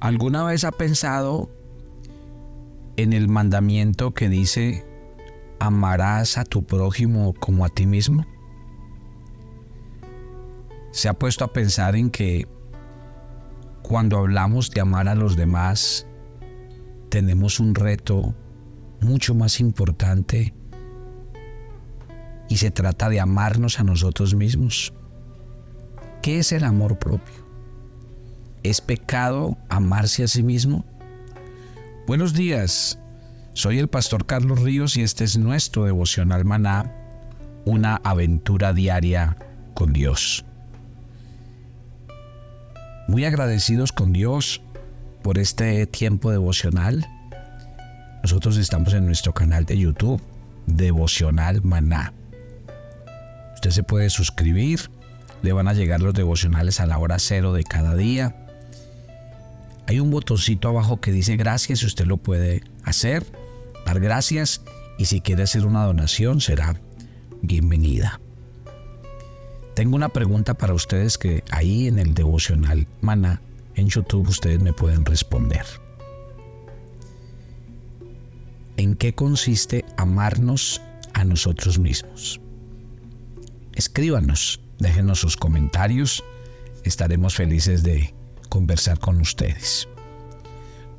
¿Alguna vez ha pensado en el mandamiento que dice, amarás a tu prójimo como a ti mismo? ¿Se ha puesto a pensar en que cuando hablamos de amar a los demás, tenemos un reto mucho más importante y se trata de amarnos a nosotros mismos? ¿Qué es el amor propio? ¿Es pecado amarse a sí mismo? Buenos días, soy el pastor Carlos Ríos y este es nuestro devocional maná, una aventura diaria con Dios. Muy agradecidos con Dios por este tiempo devocional. Nosotros estamos en nuestro canal de YouTube, Devocional Maná. Usted se puede suscribir, le van a llegar los devocionales a la hora cero de cada día hay un botoncito abajo que dice gracias y usted lo puede hacer, dar gracias y si quiere hacer una donación será bienvenida. Tengo una pregunta para ustedes que ahí en el devocional Mana en YouTube ustedes me pueden responder. ¿En qué consiste amarnos a nosotros mismos? Escríbanos, déjenos sus comentarios, estaremos felices de conversar con ustedes.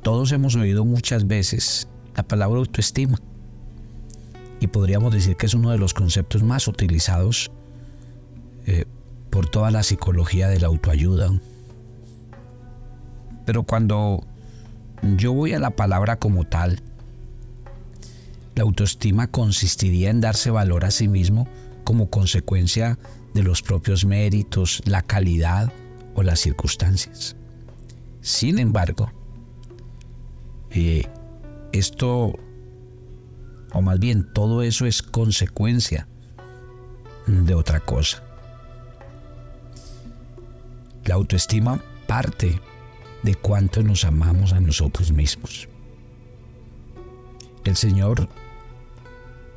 Todos hemos oído muchas veces la palabra autoestima y podríamos decir que es uno de los conceptos más utilizados eh, por toda la psicología de la autoayuda. Pero cuando yo voy a la palabra como tal, la autoestima consistiría en darse valor a sí mismo como consecuencia de los propios méritos, la calidad o las circunstancias. Sin embargo, eh, esto, o más bien todo eso es consecuencia de otra cosa. La autoestima parte de cuánto nos amamos a nosotros mismos. El Señor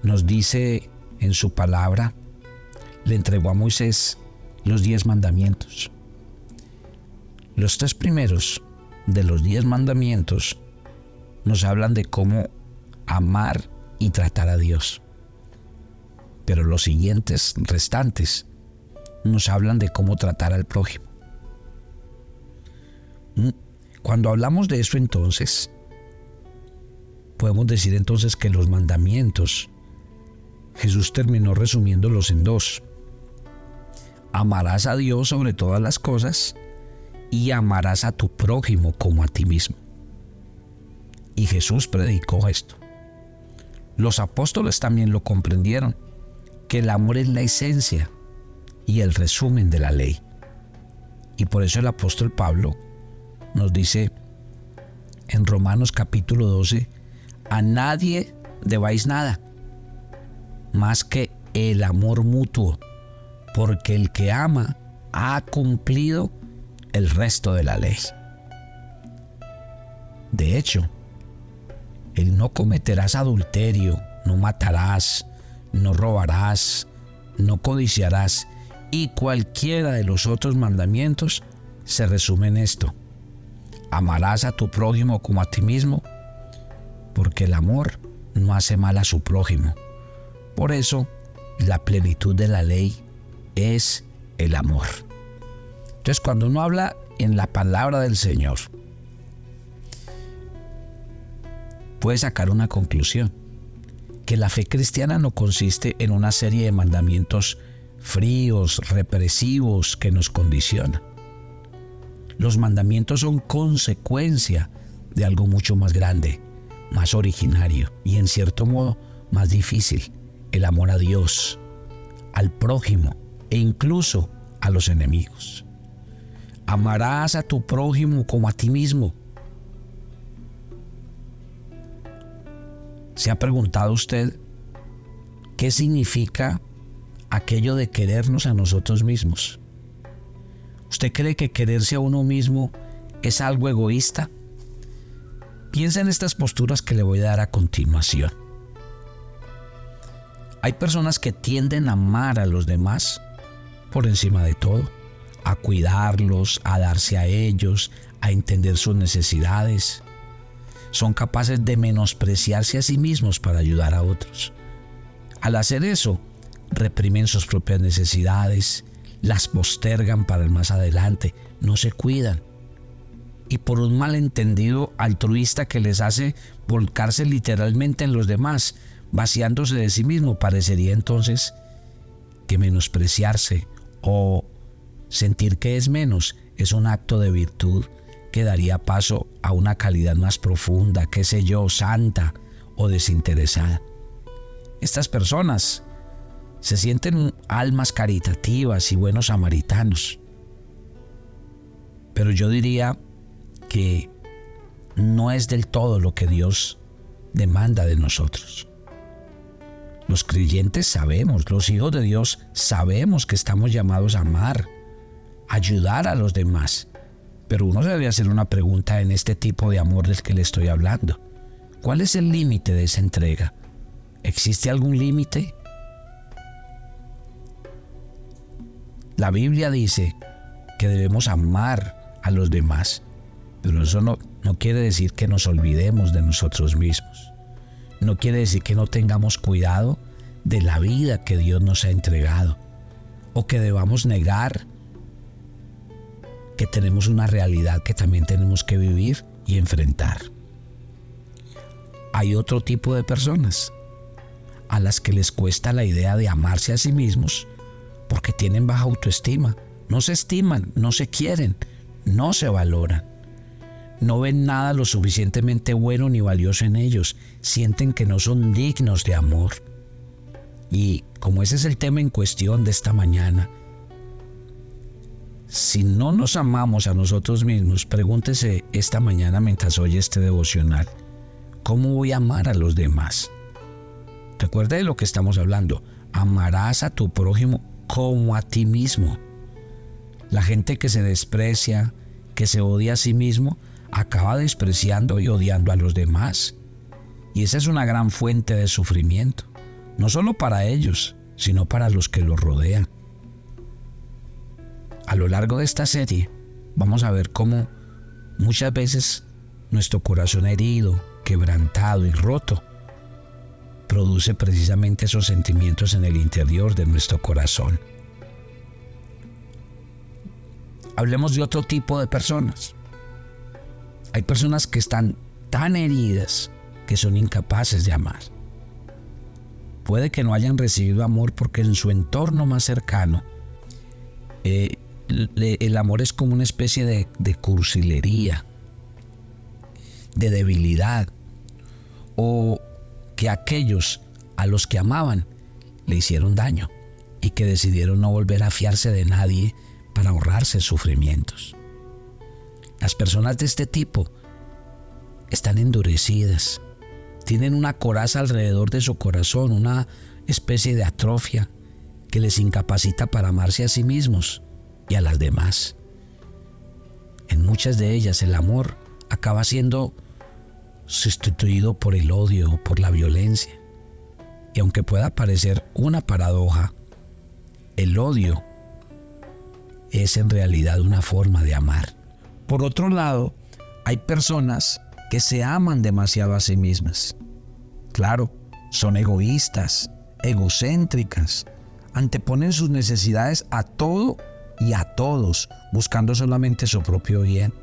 nos dice en su palabra, le entregó a Moisés los diez mandamientos. Los tres primeros de los diez mandamientos nos hablan de cómo amar y tratar a Dios. Pero los siguientes restantes nos hablan de cómo tratar al prójimo. Mm, cuando hablamos de eso entonces, podemos decir entonces que los mandamientos, Jesús terminó resumiéndolos en dos. Amarás a Dios sobre todas las cosas y amarás a tu prójimo como a ti mismo. Y Jesús predicó esto. Los apóstoles también lo comprendieron, que el amor es la esencia y el resumen de la ley. Y por eso el apóstol Pablo nos dice en Romanos capítulo 12, a nadie debáis nada, más que el amor mutuo, porque el que ama ha cumplido el resto de la ley. De hecho, el no cometerás adulterio, no matarás, no robarás, no codiciarás y cualquiera de los otros mandamientos se resume en esto. Amarás a tu prójimo como a ti mismo, porque el amor no hace mal a su prójimo. Por eso, la plenitud de la ley es el amor. Entonces, cuando uno habla en la palabra del Señor, puede sacar una conclusión, que la fe cristiana no consiste en una serie de mandamientos fríos, represivos que nos condicionan. Los mandamientos son consecuencia de algo mucho más grande, más originario y en cierto modo más difícil, el amor a Dios, al prójimo e incluso a los enemigos. Amarás a tu prójimo como a ti mismo. ¿Se ha preguntado usted qué significa aquello de querernos a nosotros mismos? ¿Usted cree que quererse a uno mismo es algo egoísta? Piensa en estas posturas que le voy a dar a continuación. Hay personas que tienden a amar a los demás por encima de todo a cuidarlos, a darse a ellos, a entender sus necesidades. Son capaces de menospreciarse a sí mismos para ayudar a otros. Al hacer eso, reprimen sus propias necesidades, las postergan para el más adelante, no se cuidan. Y por un malentendido altruista que les hace volcarse literalmente en los demás, vaciándose de sí mismo, parecería entonces que menospreciarse o sentir que es menos es un acto de virtud que daría paso a una calidad más profunda, qué sé yo, santa o desinteresada. Estas personas se sienten almas caritativas y buenos samaritanos. Pero yo diría que no es del todo lo que Dios demanda de nosotros. Los creyentes sabemos, los hijos de Dios sabemos que estamos llamados a amar, ayudar a los demás. Pero uno debe hacer una pregunta en este tipo de amor del que le estoy hablando. ¿Cuál es el límite de esa entrega? ¿Existe algún límite? La Biblia dice que debemos amar a los demás, pero eso no, no quiere decir que nos olvidemos de nosotros mismos. No quiere decir que no tengamos cuidado de la vida que Dios nos ha entregado o que debamos negar que tenemos una realidad que también tenemos que vivir y enfrentar. Hay otro tipo de personas a las que les cuesta la idea de amarse a sí mismos porque tienen baja autoestima, no se estiman, no se quieren, no se valoran. No ven nada lo suficientemente bueno ni valioso en ellos, sienten que no son dignos de amor. Y como ese es el tema en cuestión de esta mañana, si no nos amamos a nosotros mismos, pregúntese esta mañana mientras oye este devocional, ¿cómo voy a amar a los demás? Recuerda de lo que estamos hablando, amarás a tu prójimo como a ti mismo. La gente que se desprecia, que se odia a sí mismo, acaba despreciando y odiando a los demás. Y esa es una gran fuente de sufrimiento, no solo para ellos, sino para los que los rodean a lo largo de esta serie vamos a ver cómo muchas veces nuestro corazón herido, quebrantado y roto produce precisamente esos sentimientos en el interior de nuestro corazón. Hablemos de otro tipo de personas. Hay personas que están tan heridas que son incapaces de amar. Puede que no hayan recibido amor porque en su entorno más cercano eh, el amor es como una especie de, cursilería, de debilidad, o que aquellos a los que amaban le hicieron daño y que decidieron no volver a fiarse de nadie para ahorrarse sufrimientos. Las personas de este tipo están endurecidas, tienen una coraza alrededor de su corazón, una especie de atrofia que les incapacita para amarse a sí mismos y a las demás. En muchas de ellas el amor acaba siendo sustituido por el odio por la violencia. Y aunque pueda parecer una paradoja, el odio es en realidad una forma de amar. Por otro lado, hay personas que se aman demasiado a sí mismas. Claro, son egoístas, egocéntricas, anteponen sus necesidades a todo y a todos, buscando solamente su propio bien.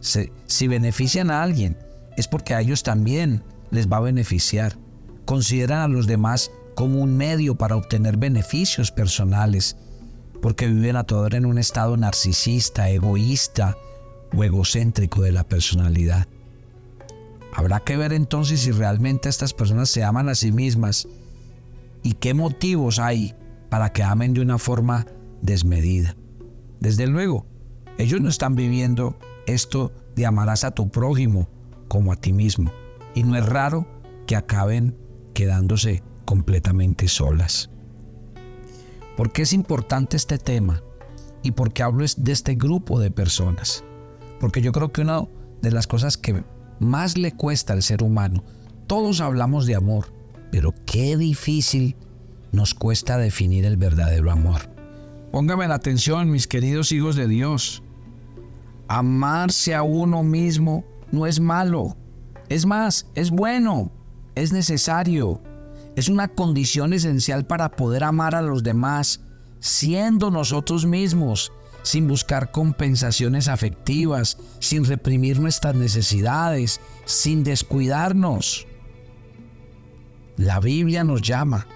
Si, benefician a alguien, es porque a ellos también les va a beneficiar. Consideran a los demás como un medio para obtener beneficios personales, porque viven a todo en un estado narcisista, egoísta o egocéntrico de la personalidad. Habrá que ver entonces si realmente estas personas se aman a sí mismas y qué motivos hay para que amen de una forma desmedida. Desde luego, ellos no están viviendo esto de amarás a tu prójimo como a ti mismo. Y no es raro que acaben quedándose completamente solas. ¿Por qué es importante este tema? ¿Y por qué hablo de este grupo de personas? Porque yo creo que una de las cosas que más le cuesta al ser humano, todos hablamos de amor, pero qué difícil nos cuesta definir el verdadero amor. Póngame la atención, mis queridos hijos de Dios. Amarse a uno mismo no es malo. Es más, es bueno, es necesario. Es una condición esencial para poder amar a los demás, siendo nosotros mismos, sin buscar compensaciones afectivas, sin reprimir nuestras necesidades, sin descuidarnos. La Biblia nos llama.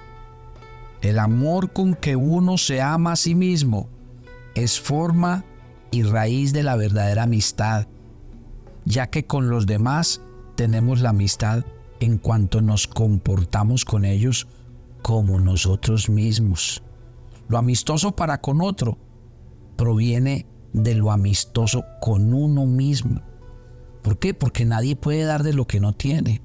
El amor con que uno se ama a sí mismo es forma y raíz de la verdadera amistad, ya que con los demás tenemos la amistad en cuanto nos comportamos con ellos como nosotros mismos. Lo amistoso para con otro proviene de lo amistoso con uno mismo. ¿Por qué? Porque nadie puede dar de lo que no tiene.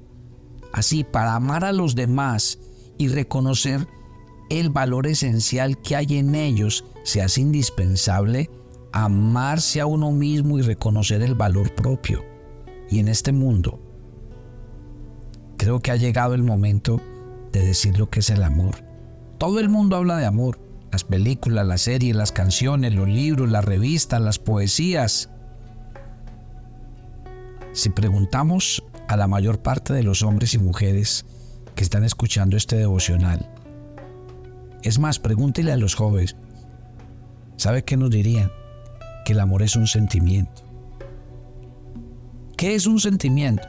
Así, para amar a los demás y reconocer el valor esencial que hay en ellos, se hace indispensable amarse a uno mismo y reconocer el valor propio. Y en este mundo, creo que ha llegado el momento de decir lo que es el amor. Todo el mundo habla de amor. Las películas, las series, las canciones, los libros, las revistas, las poesías. Si preguntamos a la mayor parte de los hombres y mujeres que están escuchando este devocional. Es más, pregúntele a los jóvenes. ¿Sabe qué nos dirían? Que el amor es un sentimiento. ¿Qué es un sentimiento?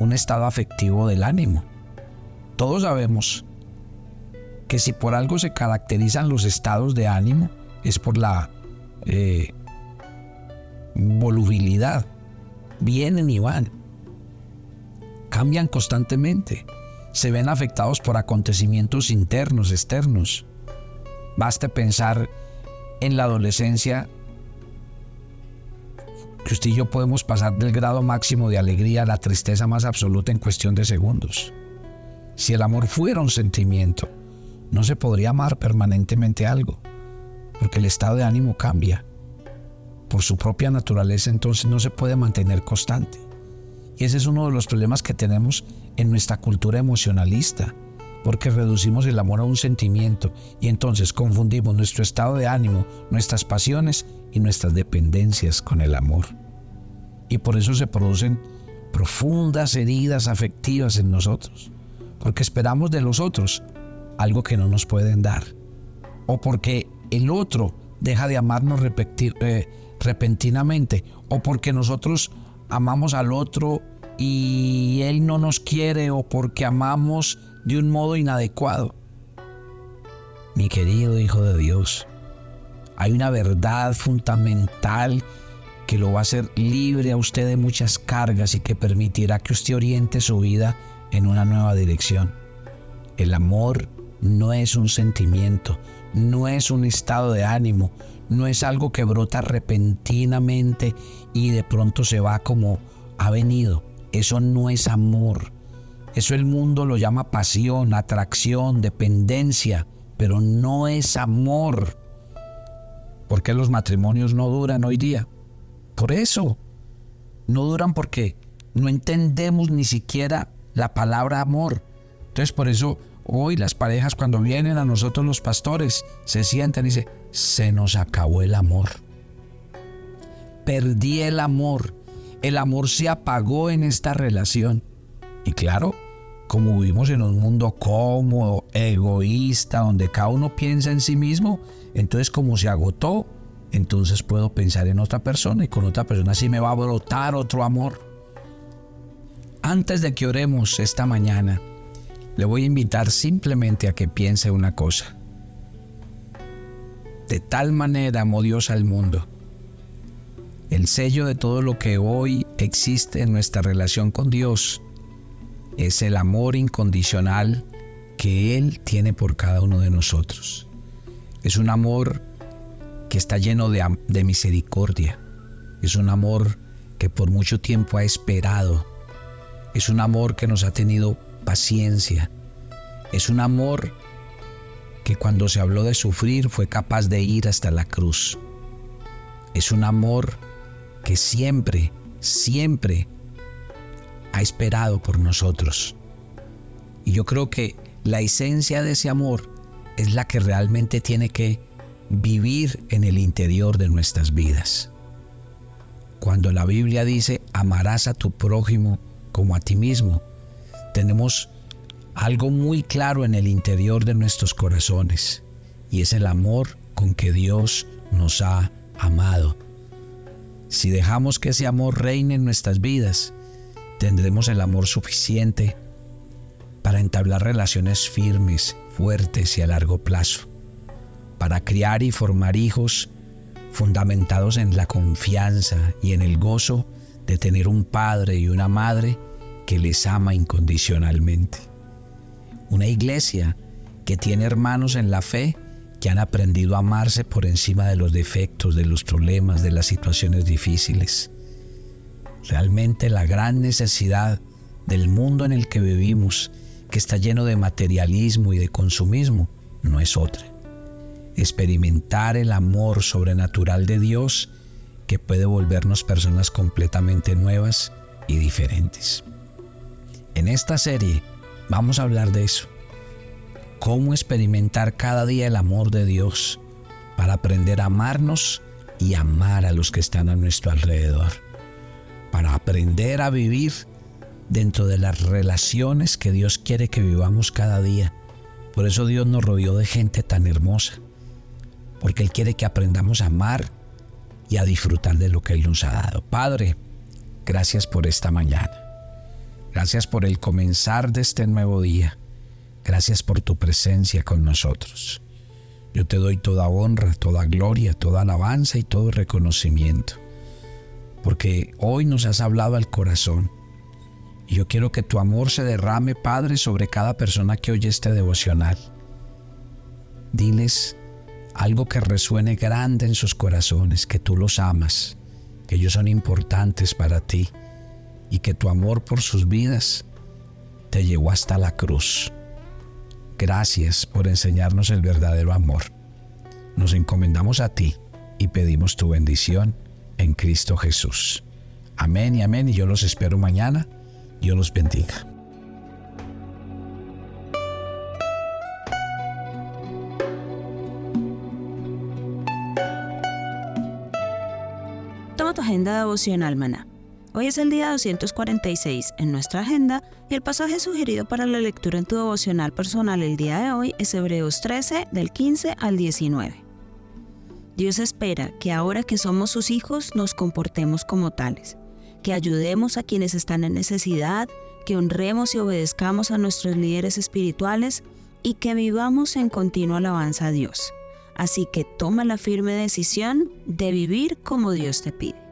Un estado afectivo del ánimo. Todos sabemos que si por algo se caracterizan los estados de ánimo es por la eh, volubilidad. Vienen y van cambian constantemente. Se ven afectados por acontecimientos internos, externos. Baste pensar en la adolescencia que usted y yo podemos pasar del grado máximo de alegría a la tristeza más absoluta en cuestión de segundos. Si el amor fuera un sentimiento, no se podría amar permanentemente algo, porque el estado de ánimo cambia. Por su propia naturaleza entonces no se puede mantener constante. Y ese es uno de los problemas que tenemos en nuestra cultura emocionalista, porque reducimos el amor a un sentimiento y entonces confundimos nuestro estado de ánimo, nuestras pasiones y nuestras dependencias con el amor. Y por eso se producen profundas heridas afectivas en nosotros, porque esperamos de los otros algo que no nos pueden dar, o porque el otro deja de amarnos eh, repentinamente, o porque nosotros amamos al otro y él no nos quiere o porque amamos de un modo inadecuado. Mi querido Hijo de Dios, hay una verdad fundamental que lo va a hacer libre a usted de muchas cargas y que permitirá que usted oriente su vida en una nueva dirección. El amor no es un sentimiento, no es un estado de ánimo, no es algo que brota repentinamente y de pronto se va como ha venido. Eso no es amor. Eso el mundo lo llama pasión, atracción, dependencia, pero no es amor. ¿Por qué los matrimonios no duran hoy día? Por eso. No duran porque no entendemos ni siquiera la palabra amor. Entonces por eso hoy las parejas cuando vienen a nosotros los pastores se sientan y dicen, se nos acabó el amor. Perdí el amor. El amor se apagó en esta relación. Y claro, como vivimos en un mundo cómodo, egoísta, donde cada uno piensa en sí mismo, entonces como se agotó, entonces puedo pensar en otra persona y con otra persona así me va a brotar otro amor. Antes de que oremos esta mañana, le voy a invitar simplemente a que piense una cosa. De tal manera amó Dios al mundo. El sello de todo lo que hoy existe en nuestra relación con Dios es el amor incondicional que Él tiene por cada uno de nosotros. Es un amor que está lleno de, misericordia. Es un amor que por mucho tiempo ha esperado. Es un amor que nos ha tenido paciencia. Es un amor que cuando se habló de sufrir fue capaz de ir hasta la cruz. Es un amor que siempre, siempre ha esperado por nosotros. Y yo creo que la esencia de ese amor es la que realmente tiene que vivir en el interior de nuestras vidas. cuando la Biblia dice amarás a tu prójimo como a ti mismo. Tenemos algo muy claro en el interior de nuestros corazones y es el amor con que Dios nos ha amado. Si dejamos que ese amor reine en nuestras vidas, tendremos el amor suficiente para entablar relaciones firmes, fuertes y a largo plazo, para criar y formar hijos fundamentados en la confianza y en el gozo de tener un padre y una madre que les ama incondicionalmente. Una iglesia que tiene hermanos en la fe que han aprendido a amarse por encima de los defectos, de los problemas, de las situaciones difíciles. Realmente la gran necesidad del mundo en el que vivimos, que está lleno de materialismo y de consumismo, no es otra. Experimentar el amor sobrenatural de Dios que puede volvernos personas completamente nuevas y diferentes. En esta serie vamos a hablar de eso. Cómo experimentar cada día el amor de Dios para aprender a amarnos y amar a los que están a nuestro alrededor. Para aprender a vivir dentro de las relaciones que Dios quiere que vivamos cada día. Por eso Dios nos rodeó de gente tan hermosa. Porque Él quiere que aprendamos a amar y a disfrutar de lo que Él nos ha dado. Padre, gracias por esta mañana. Gracias por el comenzar de este nuevo día. Gracias por tu presencia con nosotros. Yo te doy toda honra, toda gloria, toda alabanza y todo reconocimiento. Porque hoy nos has hablado al corazón. Y yo quiero que tu amor se derrame, Padre, sobre cada persona que oye este devocional. Diles algo que resuene grande en sus corazones, que tú los amas, que ellos son importantes para ti y que tu amor por sus vidas te llevó hasta la cruz. Gracias por enseñarnos el verdadero amor. Nos encomendamos a ti y pedimos tu bendición en Cristo Jesús. Amén y amén y yo los espero mañana. Dios los bendiga. Toma tu agenda devocional, maná Hoy es el día 246 en nuestra agenda y el pasaje sugerido para la lectura en tu devocional personal el día de hoy es Hebreos 13 del 15 al 19. Dios espera que ahora que somos sus hijos nos comportemos como tales, que ayudemos a quienes están en necesidad, que honremos y obedezcamos a nuestros líderes espirituales y que vivamos en continua alabanza a Dios. Así que toma la firme decisión de vivir como Dios te pide.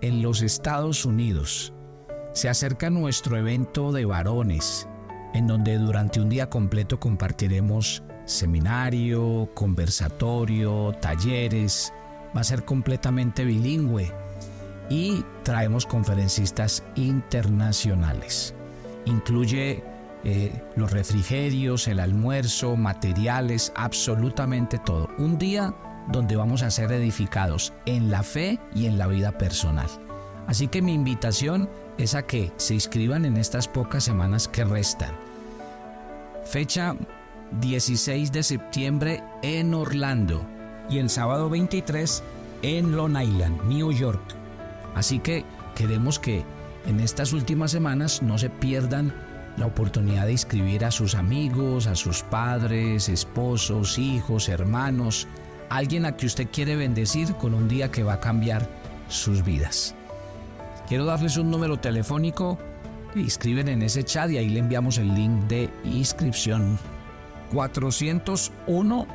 en los Estados Unidos. Se acerca nuestro evento de varones, en donde durante un día completo compartiremos seminario, conversatorio, talleres. Va a ser completamente bilingüe y traemos conferencistas internacionales. Incluye eh, los refrigerios, el almuerzo, materiales, absolutamente todo. Un día donde vamos a ser edificados en la fe y en la vida personal. Así que mi invitación es a que se inscriban en estas pocas semanas que restan. Fecha 16 de septiembre en Orlando y el sábado 23 en Long Island, New York. Así que queremos que en estas últimas semanas no se pierdan la oportunidad de inscribir a sus amigos, a sus padres, esposos, hijos, hermanos, alguien a que usted quiere bendecir con un día que va a cambiar sus vidas. Quiero darles un número telefónico, inscriben en ese chat y ahí le enviamos el link de inscripción. 401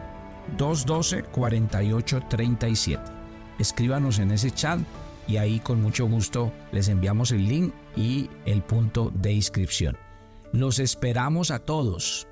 212 4837. Escríbanos en ese chat y ahí con mucho gusto les enviamos el link y el punto de inscripción. Los esperamos a todos